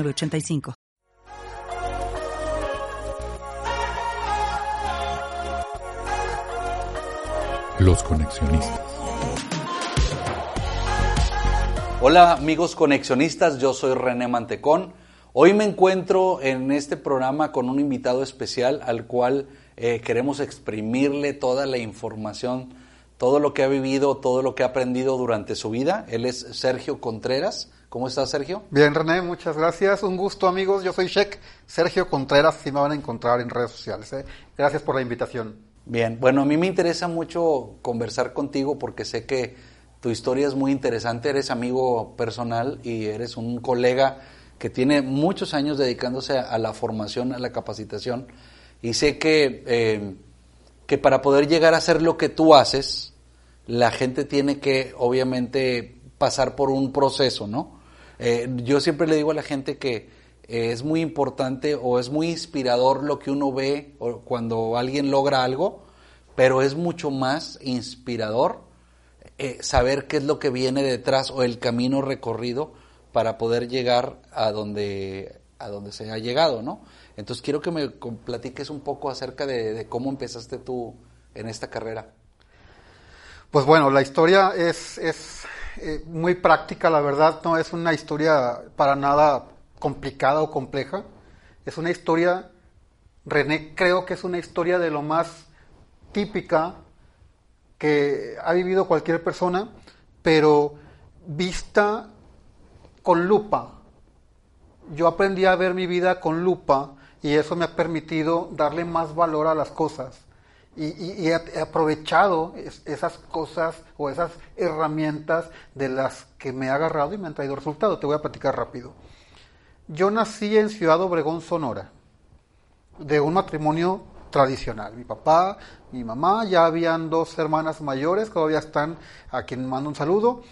85 Los conexionistas. Hola amigos conexionistas, yo soy René Mantecón. Hoy me encuentro en este programa con un invitado especial al cual eh, queremos exprimirle toda la información, todo lo que ha vivido, todo lo que ha aprendido durante su vida. Él es Sergio Contreras. ¿Cómo estás, Sergio? Bien, René, muchas gracias. Un gusto, amigos. Yo soy Sheik Sergio Contreras, si me van a encontrar en redes sociales. ¿eh? Gracias por la invitación. Bien, bueno, a mí me interesa mucho conversar contigo porque sé que tu historia es muy interesante. Eres amigo personal y eres un colega que tiene muchos años dedicándose a la formación, a la capacitación. Y sé que, eh, que para poder llegar a hacer lo que tú haces, la gente tiene que, obviamente, pasar por un proceso, ¿no? Eh, yo siempre le digo a la gente que eh, es muy importante o es muy inspirador lo que uno ve cuando alguien logra algo, pero es mucho más inspirador eh, saber qué es lo que viene detrás o el camino recorrido para poder llegar a donde, a donde se ha llegado, ¿no? Entonces quiero que me platiques un poco acerca de, cómo empezaste tú en esta carrera. Pues bueno, la historia es eh, muy práctica, la verdad, no es una historia para nada complicada o compleja. Es una historia, René creo que es una historia de lo más típica que ha vivido cualquier persona, pero vista con lupa. Yo aprendí a ver mi vida con lupa y eso me ha permitido darle más valor a las cosas y, he aprovechado esas cosas o esas herramientas de las que me he agarrado y me han traído resultados. Te voy a platicar rápido. Yo nací en Ciudad Obregón, Sonora, de un matrimonio tradicional. Mi papá, mi mamá, ya habían dos hermanas mayores, todavía están, a quien mando un saludo,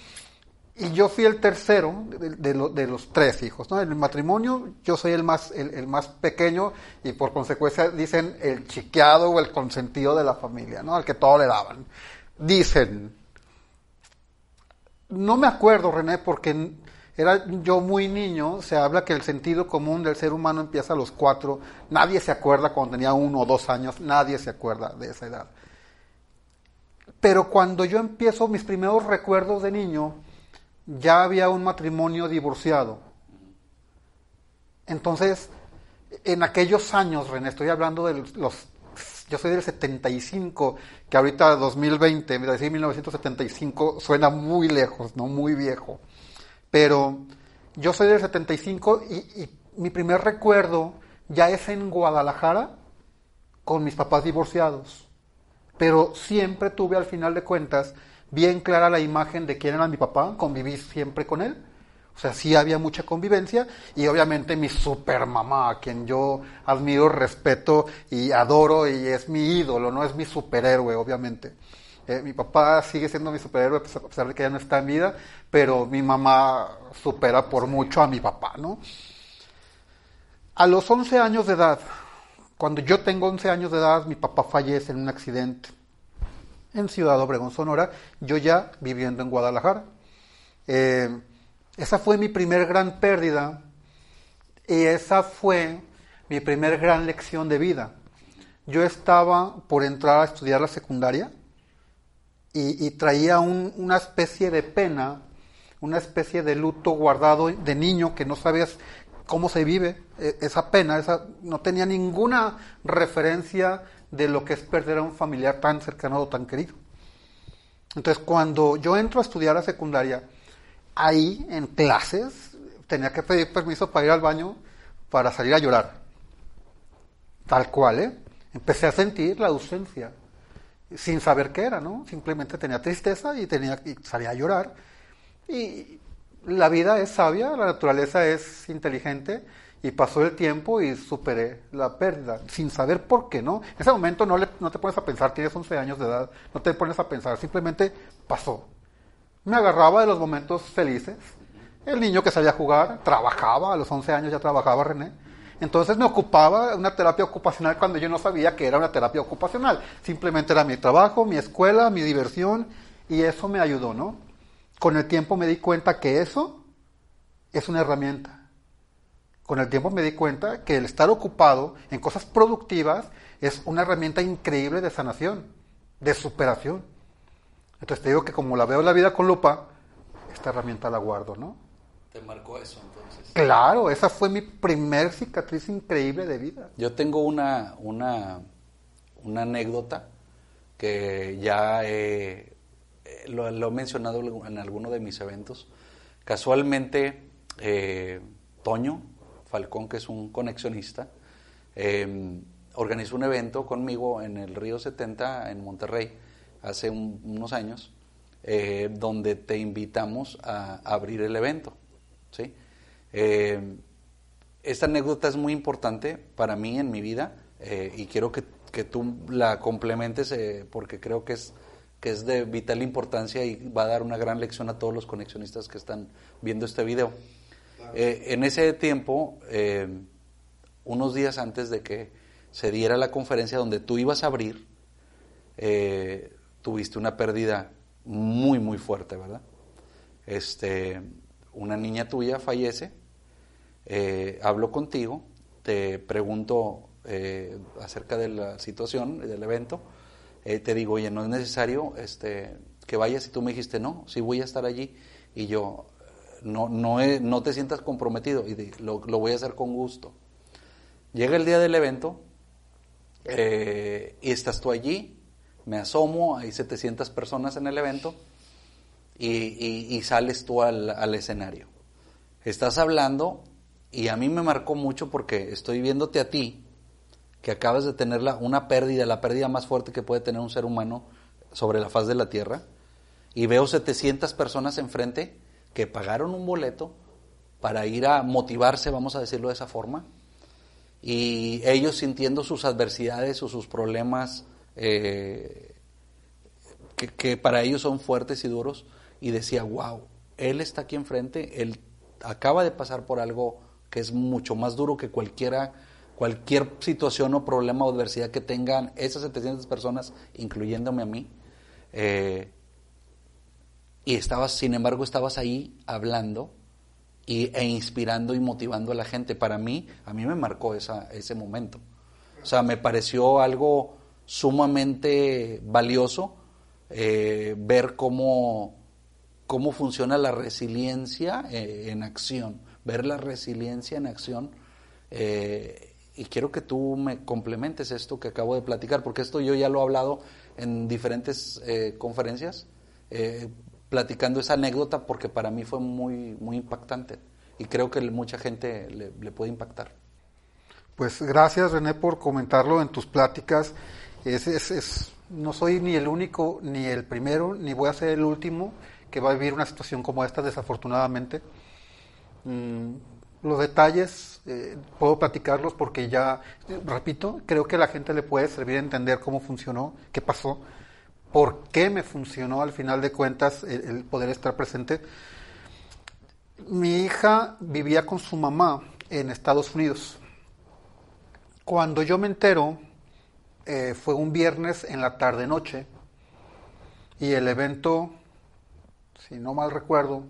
y yo fui el tercero de, los tres hijos. ¿no? En el matrimonio yo soy el más, el, más pequeño y por consecuencia dicen el chiqueado o el consentido de la familia, ¿no? al que todo le daban. Dicen, no me acuerdo René porque era yo muy niño, se habla que el sentido común del ser humano empieza a los cuatro, nadie se acuerda cuando tenía uno o dos años, nadie se acuerda de esa edad. Pero cuando yo empiezo mis primeros recuerdos de niño, ya había un matrimonio divorciado. Entonces, en aquellos años, René, estoy hablando de los, yo soy del 75, que ahorita 2020, decir 1975 suena muy lejos, no muy viejo. Pero yo soy del 75 y, y mi primer recuerdo ya es en Guadalajara con mis papás divorciados. Pero siempre tuve al final de cuentas bien clara la imagen de quién era mi papá, conviví siempre con él. O sea, sí había mucha convivencia y obviamente mi super mamá, a quien yo admiro, respeto y adoro y es mi ídolo, no es mi superhéroe, obviamente. Eh, mi papá sigue siendo mi superhéroe a pesar de que ya no está en vida, pero mi mamá supera por mucho a mi papá, ¿no? A los 11 años de edad, cuando yo tengo 11 años de edad, mi papá fallece en un accidente en Ciudad Obregón, Sonora, yo ya viviendo en Guadalajara. Eh, esa fue mi primer gran pérdida y esa fue mi primer gran lección de vida. Yo estaba por entrar a estudiar la secundaria y, traía una especie de pena, una especie de luto guardado de niño que no sabías cómo se vive e, esa pena, esa, no tenía ninguna referencia de lo que es perder a un familiar tan cercano o tan querido. Entonces, cuando yo entro a estudiar a secundaria, ahí en clases tenía que pedir permiso para ir al baño para salir a llorar. Tal cual, ¿eh? Empecé a sentir la ausencia, sin saber qué era, ¿no? Simplemente tenía tristeza y tenía y salía a llorar. Y la vida es sabia, la naturaleza es inteligente y pasó el tiempo y superé la pérdida, sin saber por qué, ¿no? En ese momento no, le, no te pones a pensar, tienes 11 años de edad, no te pones a pensar, simplemente pasó. Me agarraba de los momentos felices. El niño que sabía jugar, trabajaba, a los 11 años ya trabajaba René. Entonces me ocupaba una terapia ocupacional cuando yo no sabía que era una terapia ocupacional. Simplemente era mi trabajo, mi escuela, mi diversión y eso me ayudó, ¿no? Con el tiempo me di cuenta que eso es una herramienta con el tiempo me di cuenta que el estar ocupado en cosas productivas es una herramienta increíble de sanación, de superación. Entonces te digo que como la veo la vida con lupa, esta herramienta la guardo, ¿no? ¿Te marcó eso entonces? Claro, esa fue mi primer cicatriz increíble de vida. Yo tengo una, una, una anécdota que ya he, lo, he mencionado en alguno de mis eventos. Casualmente, eh, Toño, Falcón, que es un conexionista, em, organizó un evento conmigo en el Río 70 en Monterrey hace unos años, eh, donde te invitamos a, abrir el evento. ¿sí? Em, esta anécdota es muy importante para mí en mi vida eh, y quiero que, tú la complementes eh, porque creo que es, que es de vital importancia y va a dar una gran lección a todos los conexionistas que están viendo este video. Eh, en ese tiempo, eh, unos días antes de que se diera la conferencia donde tú ibas a abrir, eh, tuviste una pérdida muy, muy fuerte, ¿verdad? Este, una niña tuya fallece, hablo contigo, te pregunto acerca de la situación, del evento, te digo, oye, no es necesario este, que vayas y tú me dijiste, no, sí voy a estar allí. Y yo, no, no, no te sientas comprometido y lo, voy a hacer con gusto. Llega el día del evento eh, y estás tú allí, me asomo, hay 700 personas en el evento y, sales tú al, escenario. Estás hablando y a mí me marcó mucho porque estoy viéndote a ti, que acabas de tener una pérdida, la pérdida más fuerte que puede tener un ser humano sobre la faz de la tierra, y veo 700 personas enfrente que pagaron un boleto para ir a motivarse, vamos a decirlo de esa forma, y ellos sintiendo sus adversidades o sus problemas eh, que, para ellos son fuertes y duros, y decía, wow, él está aquí enfrente, él acaba de pasar por algo que es mucho más duro que cualquiera, cualquier situación o problema o adversidad que tengan esas 700 personas, incluyéndome a mí. Eh, y estabas, sin embargo, estabas ahí hablando y, e inspirando y motivando a la gente. Para mí, a mí me marcó esa, ese momento. O sea, me pareció algo sumamente valioso eh, ver cómo, cómo funciona la resiliencia eh, en acción, ver la resiliencia en acción. Eh, y quiero que tú me complementes esto que acabo de platicar, porque esto yo ya lo he hablado en diferentes conferencias, platicando esa anécdota porque para mí fue muy, muy impactante y creo que mucha gente le, puede impactar. Pues gracias René por comentarlo en tus pláticas. Es, es, no soy ni el único, ni el primero, ni voy a ser el último que va a vivir una situación como esta, desafortunadamente. Mm, los detalles eh, puedo platicarlos porque ya, repito, creo que a la gente le puede servir entender cómo funcionó, qué pasó por qué me funcionó al final de cuentas el, poder estar presente. Mi hija vivía con su mamá en Estados Unidos. Cuando yo me entero, eh, fue un viernes en la tarde-noche y el evento, si no mal recuerdo,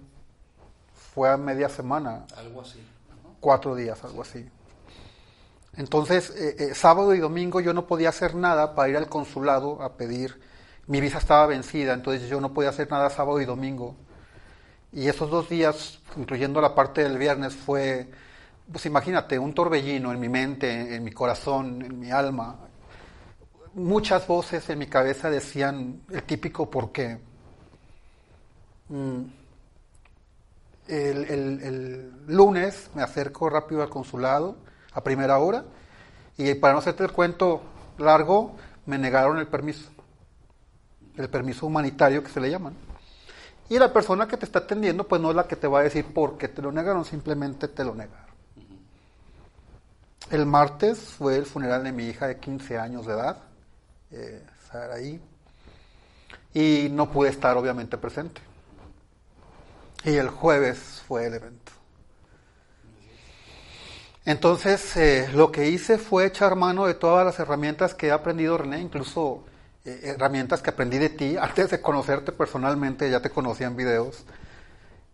fue a media semana. Algo así. Cuatro días, algo así. Entonces, eh, eh, sábado y domingo yo no podía hacer nada para ir al consulado a pedir mi visa estaba vencida, entonces yo no podía hacer nada sábado y domingo. Y esos dos días, incluyendo la parte del viernes, fue, pues imagínate, un torbellino en mi mente, en mi corazón, en mi alma. Muchas voces en mi cabeza decían el típico por qué. Mm. El, lunes me acerco rápido al consulado a primera hora y para no hacerte el cuento largo, me negaron el permiso el permiso humanitario que se le llaman. Y la persona que te está atendiendo, pues no es la que te va a decir por qué te lo negaron, simplemente te lo negaron. El martes fue el funeral de mi hija de 15 años de edad, eh, Saraí, y no pude estar obviamente presente. Y el jueves fue el evento. Entonces, eh, lo que hice fue echar mano de todas las herramientas que he aprendido, René, incluso eh, herramientas que aprendí de ti antes de conocerte personalmente, ya te conocía en videos.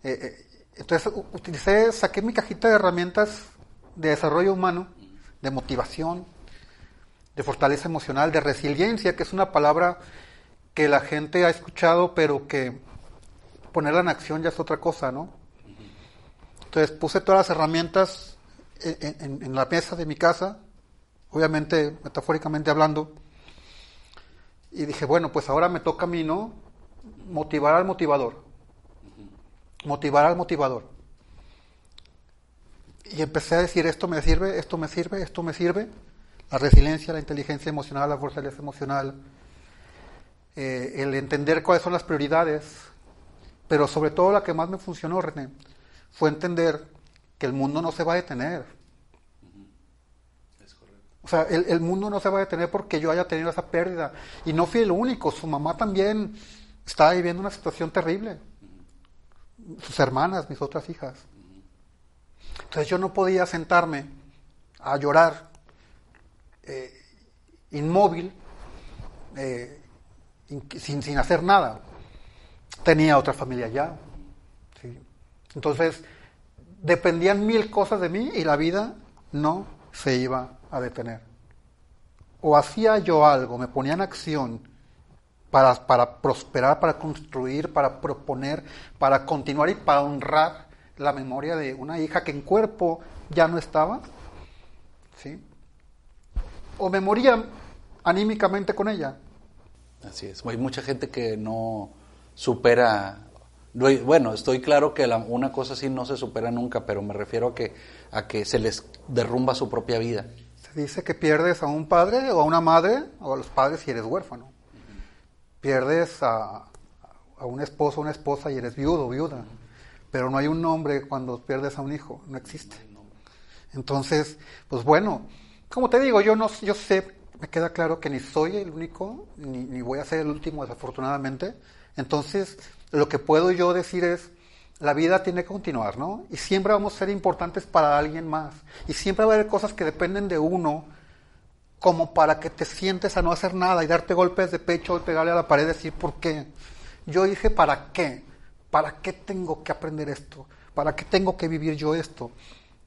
Eh, entonces, utilicé, saqué mi cajita de herramientas de desarrollo humano, de motivación, de fortaleza emocional, de resiliencia, que es una palabra que la gente ha escuchado, pero que ponerla en acción ya es otra cosa, ¿no? Entonces puse todas las herramientas en, la mesa de mi casa, obviamente metafóricamente hablando, y dije, bueno, pues ahora me toca a mí, ¿no? Motivar al motivador. Motivar al motivador. Y empecé a decir, esto me sirve, esto me sirve, esto me sirve. La resiliencia, la inteligencia emocional, la fortaleza emocional, eh, el entender cuáles son las prioridades, pero sobre todo la que más me funcionó, René, fue entender que el mundo no se va a detener. O sea, el, mundo no se va a detener porque yo haya tenido esa pérdida. Y no fui el único, su mamá también estaba viviendo una situación terrible. Sus hermanas, mis otras hijas. Entonces yo no podía sentarme a llorar eh, inmóvil, eh, sin, sin hacer nada tenía otra familia ya. Entonces, dependían mil cosas de mí y la vida no se iba a detener. O hacía yo algo, me ponía en acción para, para prosperar, para construir, para proponer, para continuar y para honrar la memoria de una hija que en cuerpo ya no estaba. ¿sí? O me moría anímicamente con ella. Así es. Hay mucha gente que no supera bueno, estoy claro que una cosa así no se supera nunca, pero me refiero a que, a que se les derrumba su propia vida. Dice que pierdes a un padre o a una madre, o a los padres si eres huérfano. Pierdes a, a, un esposo o una esposa y eres viudo o viuda. Pero no hay un nombre cuando pierdes a un hijo, no existe. Entonces, pues bueno, como te digo, yo no yo sé, me queda claro que ni soy el único, ni, ni voy a ser el último desafortunadamente, entonces, lo que puedo yo decir es, la vida tiene que continuar, ¿no? Y siempre vamos a ser importantes para alguien más. Y siempre va a haber cosas que dependen de uno, como para que te sientes a no hacer nada y darte golpes de pecho y pegarle a la pared y decir, ¿por qué? Yo dije, ¿para qué? ¿Para qué tengo que aprender esto? ¿Para qué tengo que vivir yo esto?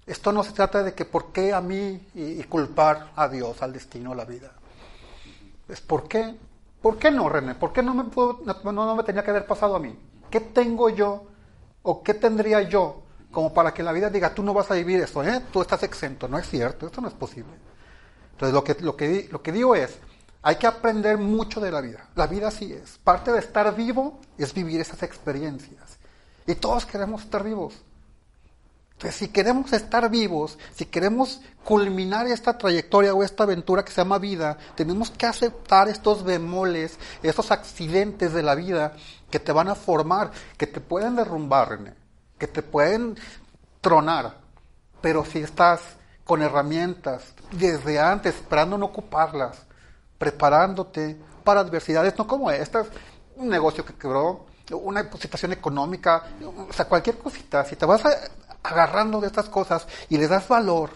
Esto no se trata de que por qué a mí y, culpar a Dios, al destino, a la vida. Es por qué ¿Por qué no, René? ¿Por qué no me, puedo, no, me tenía que haber pasado a mí? ¿Qué tengo yo o qué tendría yo como para que la vida diga, tú no vas a vivir esto, ¿eh? tú estás exento? No es cierto, esto no es posible. Entonces lo que, lo que, lo que digo es, hay que aprender mucho de la vida. La vida así es. Parte de estar vivo es vivir esas experiencias. Y todos queremos estar vivos. Entonces, si queremos estar vivos, si queremos culminar esta trayectoria o esta aventura que se llama vida, tenemos que aceptar estos bemoles, estos accidentes de la vida que te van a formar, que te pueden derrumbar, que te pueden tronar. Pero si estás con herramientas desde antes, esperando no ocuparlas, preparándote para adversidades, no como estas, un negocio que quebró, una situación económica, o sea, cualquier cosita, si te vas a agarrando de estas cosas y les das valor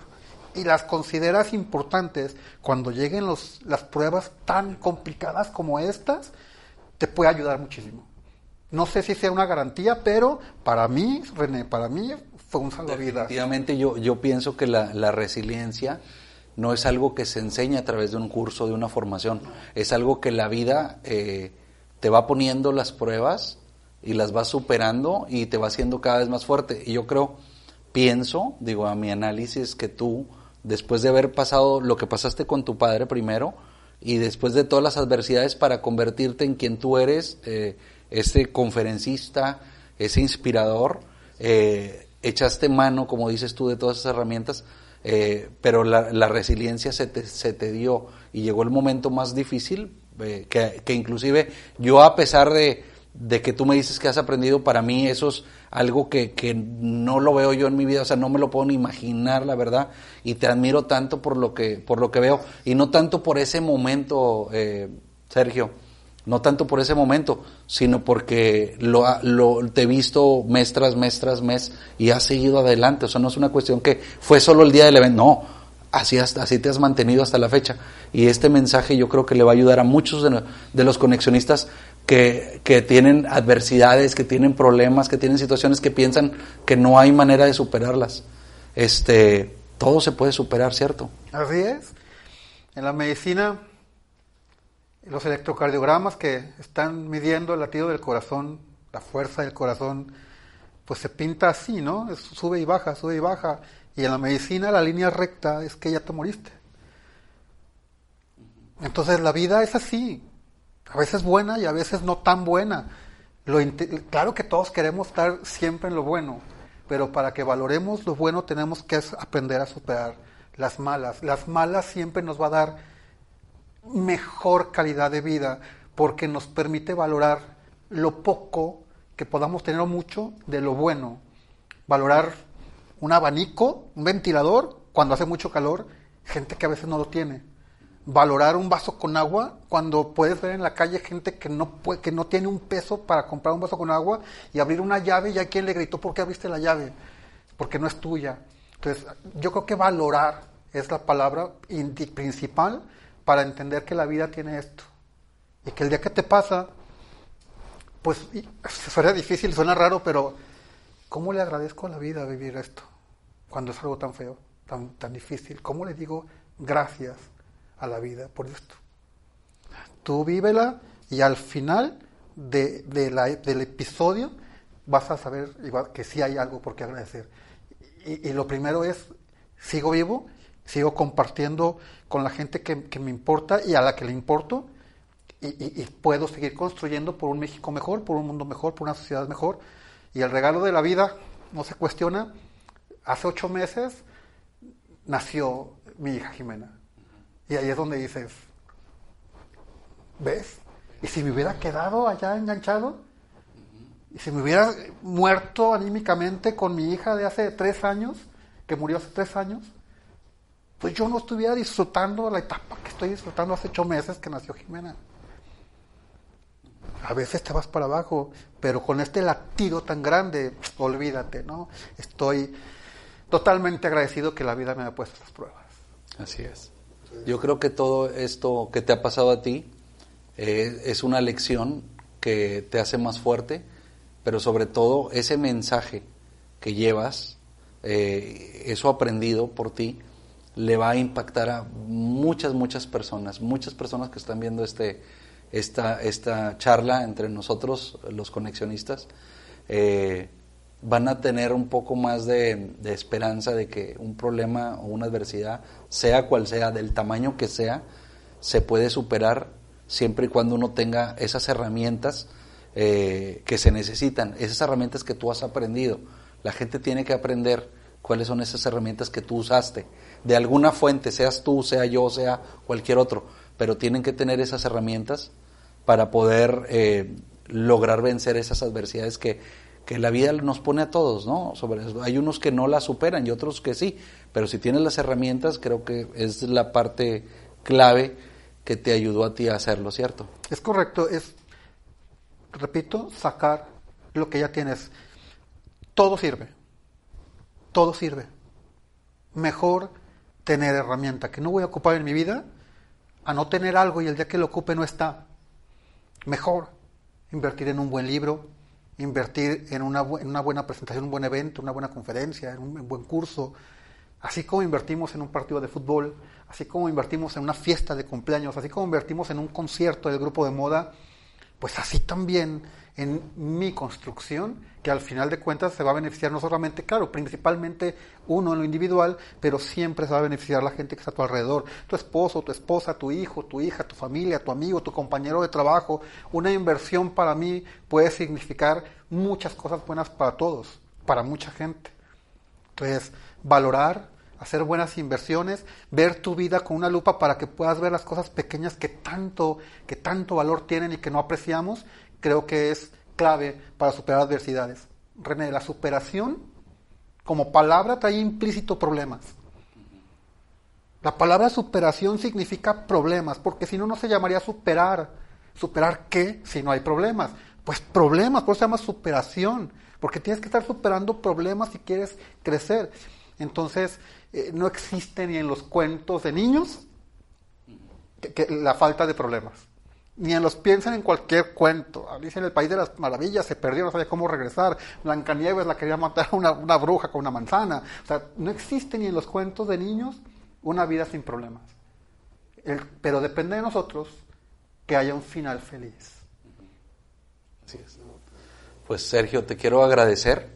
y las consideras importantes cuando lleguen los, las pruebas tan complicadas como estas, te puede ayudar muchísimo. No sé si sea una garantía, pero para mí, René, para mí fue un salvavidas. Definitivamente yo, yo pienso que la, la resiliencia no es algo que se enseña a través de un curso, de una formación, es algo que la vida eh, te va poniendo las pruebas y las va superando y te va haciendo cada vez más fuerte. Y yo creo pienso, digo, a mi análisis, que tú, después de haber pasado lo que pasaste con tu padre primero, y después de todas las adversidades para convertirte en quien tú eres, eh, ese conferencista, ese inspirador, eh, echaste mano, como dices tú, de todas esas herramientas, eh, pero la, resiliencia se te, se te, dio y llegó el momento más difícil, que, que, inclusive yo a pesar de, de que tú me dices que has aprendido, para mí eso es algo que, que, no lo veo yo en mi vida, o sea, no me lo puedo ni imaginar, la verdad, y te admiro tanto por lo que, por lo que veo, y no tanto por ese momento, eh, Sergio, no tanto por ese momento, sino porque lo, te he visto mes tras mes tras mes y has seguido adelante, o sea, no es una cuestión que fue solo el día del evento, no, así, así te has mantenido hasta la fecha, y este mensaje yo creo que le va a ayudar a muchos de, de los conexionistas que, tienen adversidades, que tienen problemas, que tienen situaciones que piensan que no hay manera de superarlas. Este, todo se puede superar, ¿cierto? Así es. En la medicina, los electrocardiogramas que están midiendo el latido del corazón, la fuerza del corazón, pues se pinta así, ¿no? sube y baja, sube y baja. Y en la medicina la línea recta es que ya te moriste. Entonces la vida es así, a veces buena y a veces no tan buena. Lo, claro que todos queremos estar siempre en lo bueno, pero para que valoremos lo bueno tenemos que aprender a superar las malas. Las malas siempre nos va a dar mejor calidad de vida porque nos permite valorar lo poco que podamos tener o mucho de lo bueno. Valorar un abanico, un ventilador cuando hace mucho calor, gente que a veces no lo tiene valorar un vaso con agua cuando puedes ver en la calle gente que no puede, que no tiene un peso para comprar un vaso con agua y abrir una llave y hay quien le gritó ¿por qué abriste la llave? porque no es tuya. Entonces, yo creo que valorar es la palabra principal para entender que la vida tiene esto. Y que el día que te pasa, pues suena difícil, suena raro, pero ¿cómo le agradezco a la vida vivir esto? Cuando es algo tan feo, tan, tan difícil. ¿Cómo le digo gracias? A la vida por esto. Tú vívela y al final de, del episodio vas a saber igual que sí hay algo por qué agradecer. Y, lo primero es, sigo vivo, sigo compartiendo con la gente que, me importa y a la que le importo y, y, puedo seguir construyendo por un México mejor, por un mundo mejor, por una sociedad mejor. Y el regalo de la vida no se cuestiona. Hace ocho meses nació mi hija Jimena. Y ahí es donde dices, ¿ves? Y si me hubiera quedado allá enganchado, y si me hubiera muerto anímicamente con mi hija de hace tres años, que murió hace tres años, pues yo no estuviera disfrutando la etapa que estoy disfrutando hace ocho meses que nació Jimena. A veces te vas para abajo, pero con este latido tan grande, olvídate, ¿no? Estoy totalmente agradecido que la vida me haya puesto estas pruebas. Así es. Yo creo que todo esto que te ha pasado a ti eh, es una lección que te hace más fuerte, pero sobre todo ese mensaje que llevas, eh, eso aprendido por ti, le va a impactar a muchas, muchas personas, muchas personas que están viendo este, esta, esta charla entre nosotros, los conexionistas. Eh, van a tener un poco más de, esperanza de que un problema o una adversidad, sea cual sea, del tamaño que sea, se puede superar siempre y cuando uno tenga esas herramientas eh, que se necesitan, esas herramientas que tú has aprendido. La gente tiene que aprender cuáles son esas herramientas que tú usaste, de alguna fuente, seas tú, sea yo, sea cualquier otro, pero tienen que tener esas herramientas para poder eh, lograr vencer esas adversidades que que la vida nos pone a todos, ¿no? Sobre Hay unos que no la superan y otros que sí, pero si tienes las herramientas, creo que es la parte clave que te ayudó a ti a hacerlo, ¿cierto? Es correcto, es, repito, sacar lo que ya tienes. Todo sirve, todo sirve. Mejor tener herramienta que no voy a ocupar en mi vida a no tener algo y el día que lo ocupe no está. Mejor invertir en un buen libro, invertir en una, en una buena presentación, un buen evento, una buena conferencia, en un, buen curso, así como invertimos en un partido de fútbol, así como invertimos en una fiesta de cumpleaños, así como invertimos en un concierto del grupo de moda, pues así también en mi construcción, que al final de cuentas se va a beneficiar no solamente, claro, principalmente uno en lo individual, pero siempre se va a beneficiar la gente que está a tu alrededor, tu esposo, tu esposa, tu hijo, tu hija, tu familia, tu amigo, tu compañero de trabajo. Una inversión para mí puede significar muchas cosas buenas para todos, para mucha gente. Entonces, valorar, hacer buenas inversiones, ver tu vida con una lupa para que puedas ver las cosas pequeñas que tanto, que tanto valor tienen y que no apreciamos creo que es clave para superar adversidades. René, la superación como palabra trae implícito problemas. La palabra superación significa problemas, porque si no, no se llamaría superar. ¿Superar qué si no hay problemas? Pues problemas, por eso se llama superación, porque tienes que estar superando problemas si quieres crecer. Entonces, eh, no existe ni en los cuentos de niños la falta de problemas. Ni en los piensan en cualquier cuento. Alicia en el País de las Maravillas se perdió, no sabía cómo regresar. Blancanieves la quería matar a una, una bruja con una manzana. O sea, no existe ni en los cuentos de niños una vida sin problemas. pero depende de nosotros que haya un final feliz. Así es. Pues Sergio, te quiero agradecer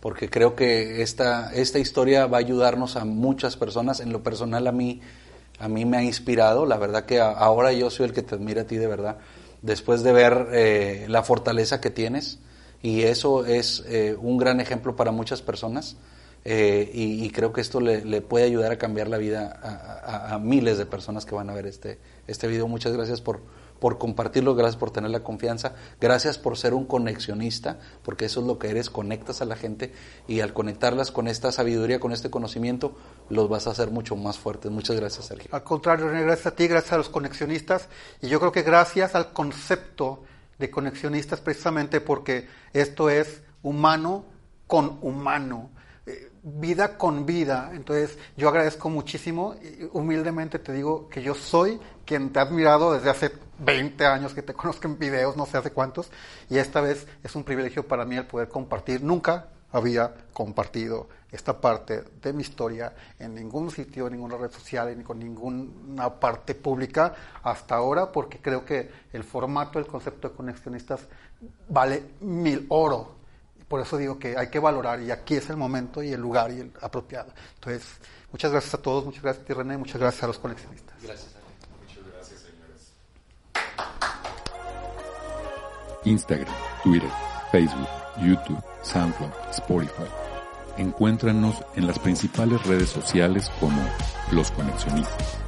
porque creo que esta, esta historia va a ayudarnos a muchas personas. En lo personal a mí, a mí me ha inspirado. La verdad que ahora yo soy el que te admira a ti de verdad. Después de ver eh, la fortaleza que tienes. Y eso es eh, un gran ejemplo para muchas personas. Eh, y, creo que esto le, puede ayudar a cambiar la vida a, a, miles de personas que van a ver este, este video. Muchas gracias por, por compartirlo, gracias por tener la confianza, gracias por ser un conexionista, porque eso es lo que eres, conectas a la gente y al conectarlas con esta sabiduría, con este conocimiento, los vas a hacer mucho más fuertes. Muchas gracias, Sergio. Al contrario, gracias a ti, gracias a los conexionistas y yo creo que gracias al concepto de conexionistas precisamente porque esto es humano con humano eh, vida con vida. Entonces, yo agradezco muchísimo humildemente te digo que yo soy quien te ha admirado desde hace 20 años que te conozco en videos, no sé hace cuántos, y esta vez es un privilegio para mí el poder compartir. Nunca había compartido esta parte de mi historia en ningún sitio, en ninguna red social, ni con ninguna parte pública hasta ahora, porque creo que el formato, el concepto de conexionistas vale mil oro. Por eso digo que hay que valorar y aquí es el momento y el lugar y el apropiado. Entonces, muchas gracias a todos, muchas gracias a ti René, muchas gracias a los conexionistas. Gracias. Instagram, Twitter, Facebook, YouTube, SoundCloud, Spotify. Encuéntranos en las principales redes sociales como Los Conexionistas.